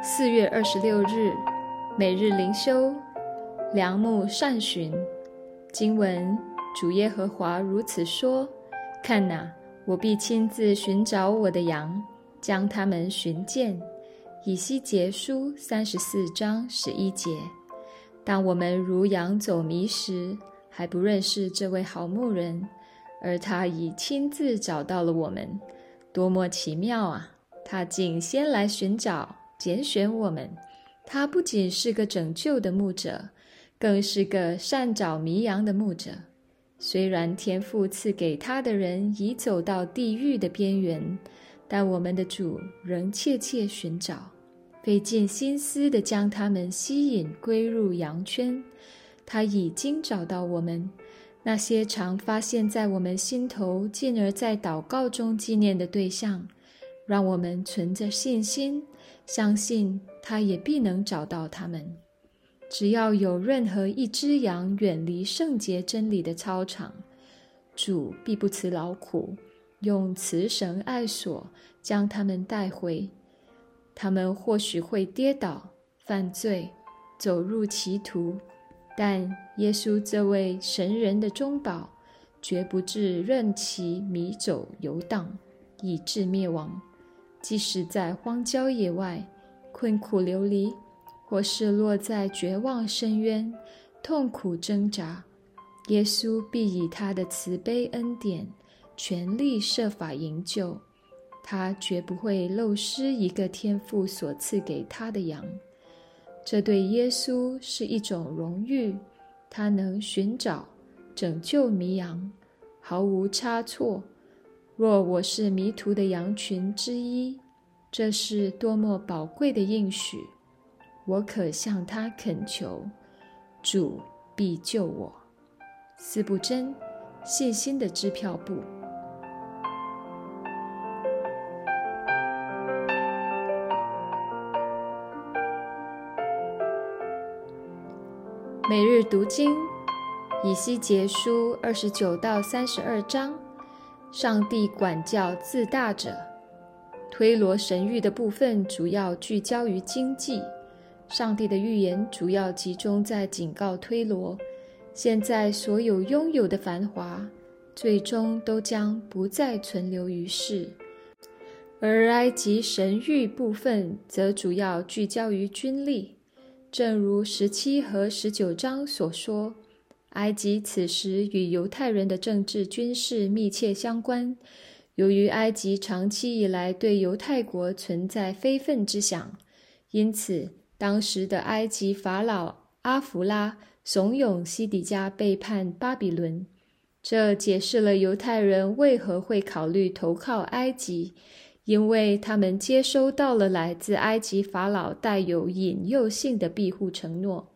四月二十六日，每日灵修，良木善寻。经文：主耶和华如此说：看哪，我必亲自寻找我的羊，将他们寻见。以西结书三十四章十一节。当我们如羊走迷时，还不认识这位好牧人，而他已亲自找到了我们，多么奇妙啊！他竟先来寻找。拣选我们，他不仅是个拯救的牧者，更是个善找迷羊的牧者。虽然天父赐给他的人已走到地狱的边缘，但我们的主仍切切寻找，费尽心思地将他们吸引归入羊圈。他已经找到我们那些常发现在我们心头，进而在祷告中纪念的对象，让我们存着信心。相信他也必能找到他们。只要有任何一只羊远离圣洁真理的操场，主必不辞劳苦，用慈绳爱索将他们带回。他们或许会跌倒、犯罪、走入歧途，但耶稣这位神人的中保，绝不致任其迷走游荡，以致灭亡。即使在荒郊野外困苦流离，或是落在绝望深渊痛苦挣扎，耶稣必以他的慈悲恩典全力设法营救。他绝不会漏失一个天父所赐给他的羊。这对耶稣是一种荣誉。他能寻找、拯救迷羊，毫无差错。若我是迷途的羊群之一，这是多么宝贵的应许！我可向他恳求，主必救我。四不真，信心的支票簿。每日读经，以西结书二十九到三十二章。上帝管教自大者。推罗神谕的部分主要聚焦于经济。上帝的预言主要集中在警告推罗，现在所有拥有的繁华，最终都将不再存留于世。而埃及神谕部分则主要聚焦于军力。正如十七和十九章所说。埃及此时与犹太人的政治军事密切相关。由于埃及长期以来对犹太国存在非分之想，因此当时的埃及法老阿弗拉怂恿西底家背叛巴比伦。这解释了犹太人为何会考虑投靠埃及，因为他们接收到了来自埃及法老带有引诱性的庇护承诺。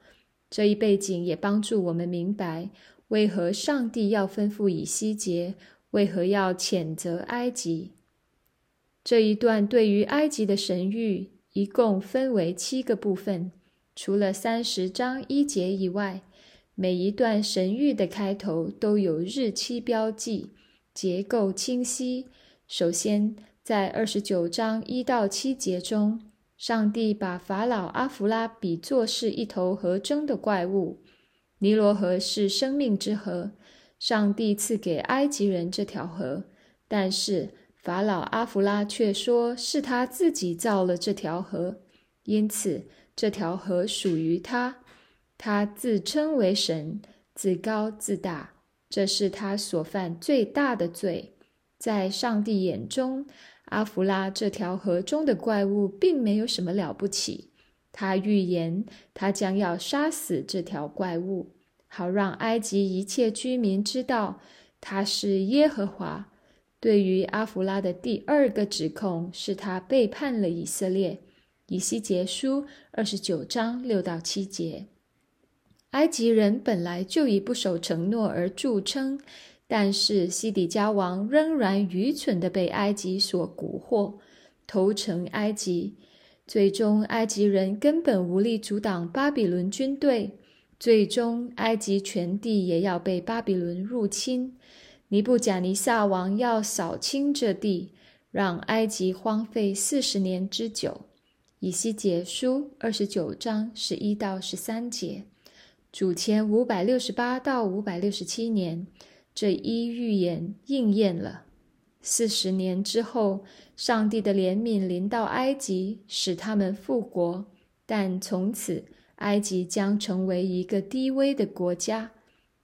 这一背景也帮助我们明白，为何上帝要吩咐以西结，为何要谴责埃及。这一段对于埃及的神谕一共分为七个部分，除了三十章一节以外，每一段神谕的开头都有日期标记，结构清晰。首先，在二十九章一到七节中。上帝把法老阿弗拉比作是一头河争的怪物。尼罗河是生命之河，上帝赐给埃及人这条河，但是法老阿弗拉却说是他自己造了这条河，因此这条河属于他。他自称为神，自高自大，这是他所犯最大的罪，在上帝眼中。阿弗拉这条河中的怪物并没有什么了不起。他预言，他将要杀死这条怪物，好让埃及一切居民知道他是耶和华。对于阿弗拉的第二个指控，是他背叛了以色列。以西结书二十九章六到七节。埃及人本来就以不守承诺而著称。但是西底家王仍然愚蠢地被埃及所蛊惑，投诚埃及。最终，埃及人根本无力阻挡巴比伦军队。最终，埃及全地也要被巴比伦入侵。尼布甲尼撒王要扫清这地，让埃及荒废四十年之久。以西结书二十九章十一到十三节。主前五百六十八到五百六十七年，这一预言应验了。四十年之后，上帝的怜悯临到埃及，使他们复国。但从此，埃及将成为一个低微的国家。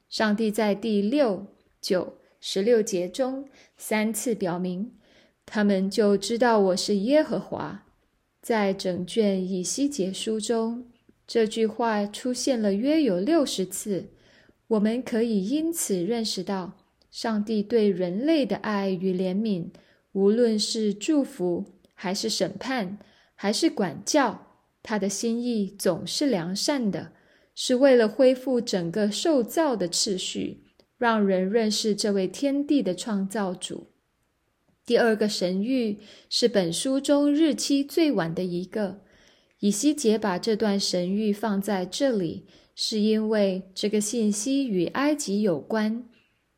上帝在第六、九、十六节中三次表明，他们就知道我是耶和华。在整卷以西结书中，这句话出现了约有六十次。我们可以因此认识到。上帝对人类的爱与怜悯，无论是祝福，还是审判，还是管教，他的心意总是良善的，是为了恢复整个受造的次序，让人认识这位天地的创造主。第二个神谕是本书中日期最晚的一个。以西结把这段神谕放在这里，是因为这个信息与埃及有关。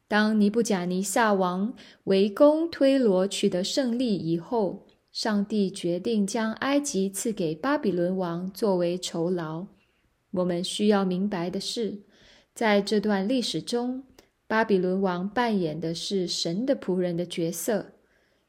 当尼布甲尼撒王围攻推罗取得胜利以后，上帝决定将埃及赐给巴比伦王作为酬劳。我们需要明白的是，在这段历史中，巴比伦王扮演的是神的仆人的角色。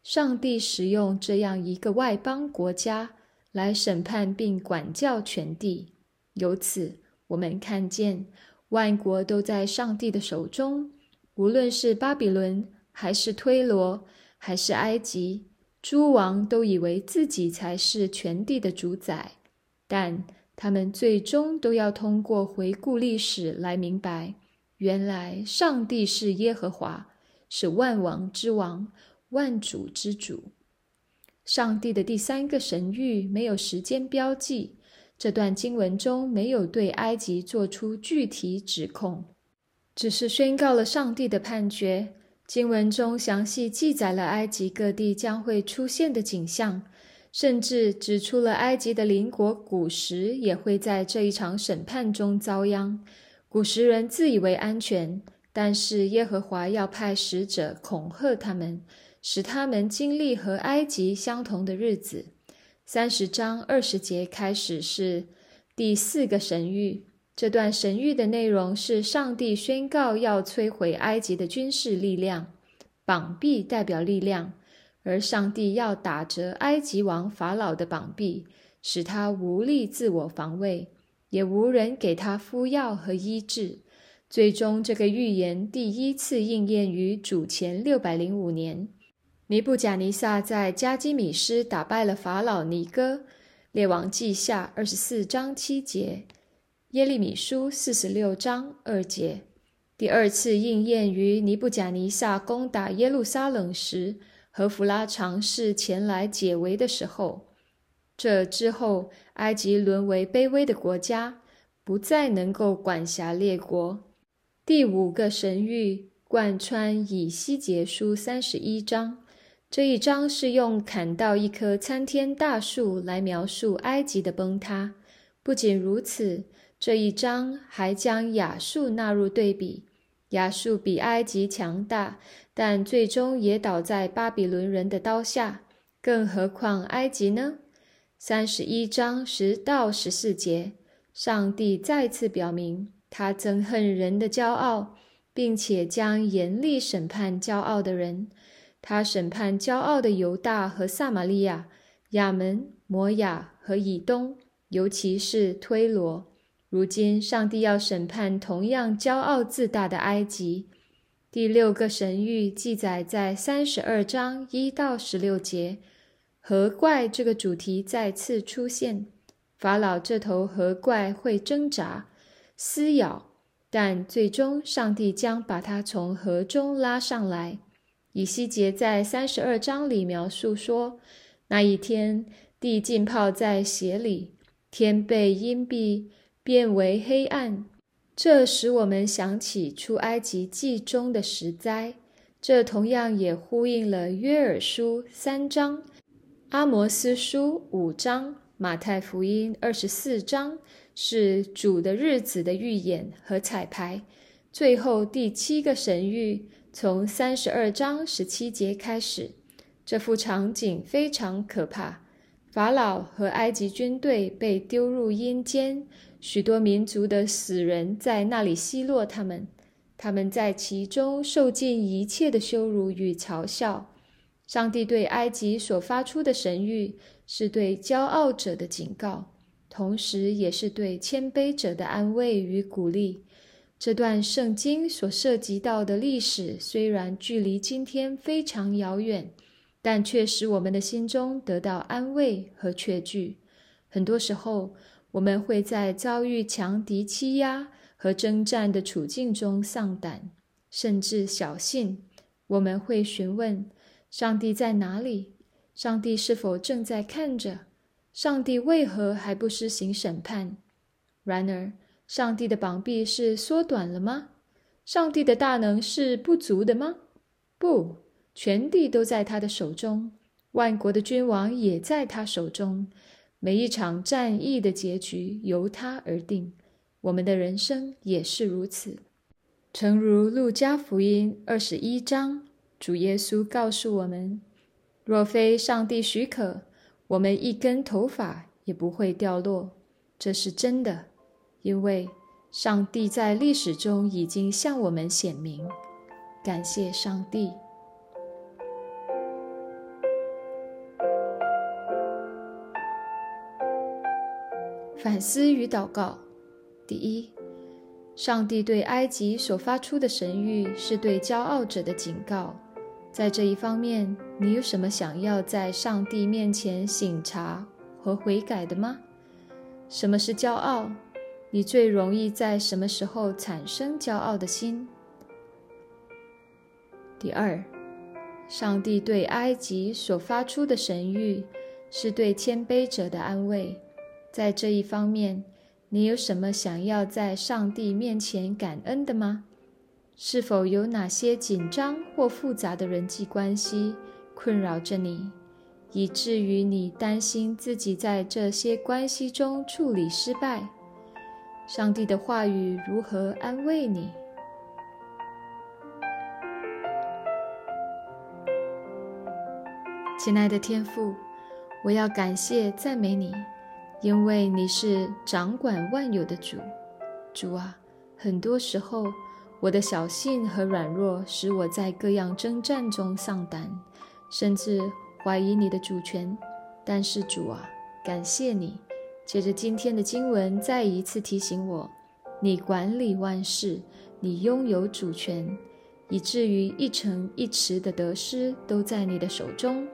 上帝使用这样一个外邦国家来审判并管教全地。由此，我们看见万国都在上帝的手中。无论是巴比伦，还是推罗，还是埃及，诸王都以为自己才是全地的主宰，但他们最终都要通过回顾历史来明白，原来上帝是耶和华，是万王之王，万主之主。上帝的第三个神谕没有时间标记，这段经文中没有对埃及做出具体指控。只是宣告了上帝的判决。经文中详细记载了埃及各地将会出现的景象，甚至指出了埃及的邻国古时也会在这一场审判中遭殃。古时人自以为安全，但是耶和华要派使者恐吓他们，使他们经历和埃及相同的日子。三十章二十节开始是第四个神谕。这段神谕的内容是上帝宣告要摧毁埃及的军事力量，绑臂代表力量，而上帝要打折埃及王法老的绑臂，使他无力自我防卫，也无人给他敷药和医治。最终，这个预言第一次应验于主前六百零五年，尼布贾尼撒在加基米斯打败了法老尼哥。列王记下二十四章七节。耶利米书四十六章二节，第二次应验于尼布甲尼撒攻打耶路撒冷时，和弗拉尝试前来解围的时候。这之后，埃及沦为卑微的国家，不再能够管辖列国。第五个神谕贯穿以西结书三十一章，这一章是用砍到一棵参天大树来描述埃及的崩塌。不仅如此。这一章还将亚述纳入对比，亚述比埃及强大，但最终也倒在巴比伦人的刀下。更何况埃及呢？三十一章十到十四节，上帝再次表明他憎恨人的骄傲，并且将严厉审判骄傲的人。他审判骄傲的犹大和撒玛利亚、亚门、摩亚和以东，尤其是推罗。如今，上帝要审判同样骄傲自大的埃及。第六个神谕记载在三十二章一到十六节，河怪这个主题再次出现。法老这头河怪会挣扎、撕咬，但最终上帝将把它从河中拉上来。以西结在三十二章里描述说，那一天地浸泡在血里，天被阴蔽。变为黑暗，这使我们想起出埃及记中的十灾。这同样也呼应了约珥书三章、阿摩斯书五章、马太福音二十四章，是主的日子的预演和彩排。最后第七个神谕从三十二章十七节开始，这幅场景非常可怕。法老和埃及军队被丢入阴间，许多民族的死人在那里奚落他们，他们在其中受尽一切的羞辱与嘲笑。上帝对埃及所发出的神谕，是对骄傲者的警告，同时也是对谦卑者的安慰与鼓励。这段圣经所涉及到的历史，虽然距离今天非常遥远，但却使我们的心中得到安慰和确据。很多时候，我们会在遭遇强敌欺压和征战的处境中丧胆，甚至小信。我们会询问：上帝在哪里？上帝是否正在看着？上帝为何还不施行审判？然而，上帝的膀臂是缩短了吗？上帝的大能是不足的吗？不，全地都在他的手中，万国的君王也在他手中。每一场战役的结局由他而定，我们的人生也是如此。诚如路加福音二十一章，主耶稣告诉我们：若非上帝许可，我们一根头发也不会掉落。这是真的。因为上帝在历史中已经向我们显明，感谢上帝。反思与祷告：第一，上帝对埃及所发出的神谕是对骄傲者的警告。在这一方面，你有什么想要在上帝面前醒察和悔改的吗？什么是骄傲？你最容易在什么时候产生骄傲的心？第二，上帝对埃及所发出的神谕是对谦卑者的安慰。在这一方面，你有什么想要在上帝面前感恩的吗？是否有哪些紧张或复杂的人际关系困扰着你，以至于你担心自己在这些关系中处理失败？上帝的话语如何安慰你，亲爱的天父？我要感谢赞美你，因为你是掌管万有的主。主啊，很多时候我的小信和软弱使我在各样征战中丧胆，甚至怀疑你的主权。但是主啊，感谢你。借着今天的经文，再一次提醒我：你管理万事，你拥有主权，以至于一城一池的得失都在你的手中。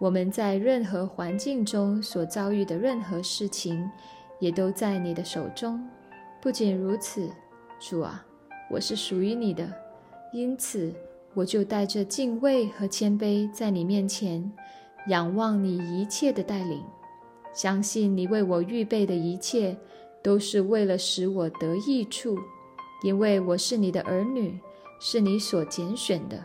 我们在任何环境中所遭遇的任何事情，也都在你的手中。不仅如此，主啊，我是属于你的，因此我就带着敬畏和谦卑，在你面前仰望你一切的带领。相信你为我预备的一切，都是为了使我得益处，因为我是你的儿女，是你所拣选的。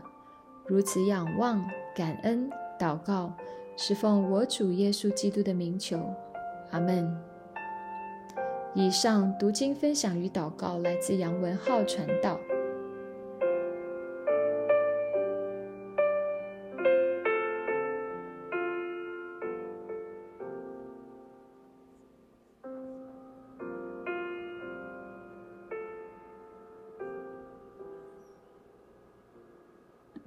如此仰望、感恩、祷告，是奉我主耶稣基督的名求，阿门。以上读经分享与祷告来自杨文浩传道。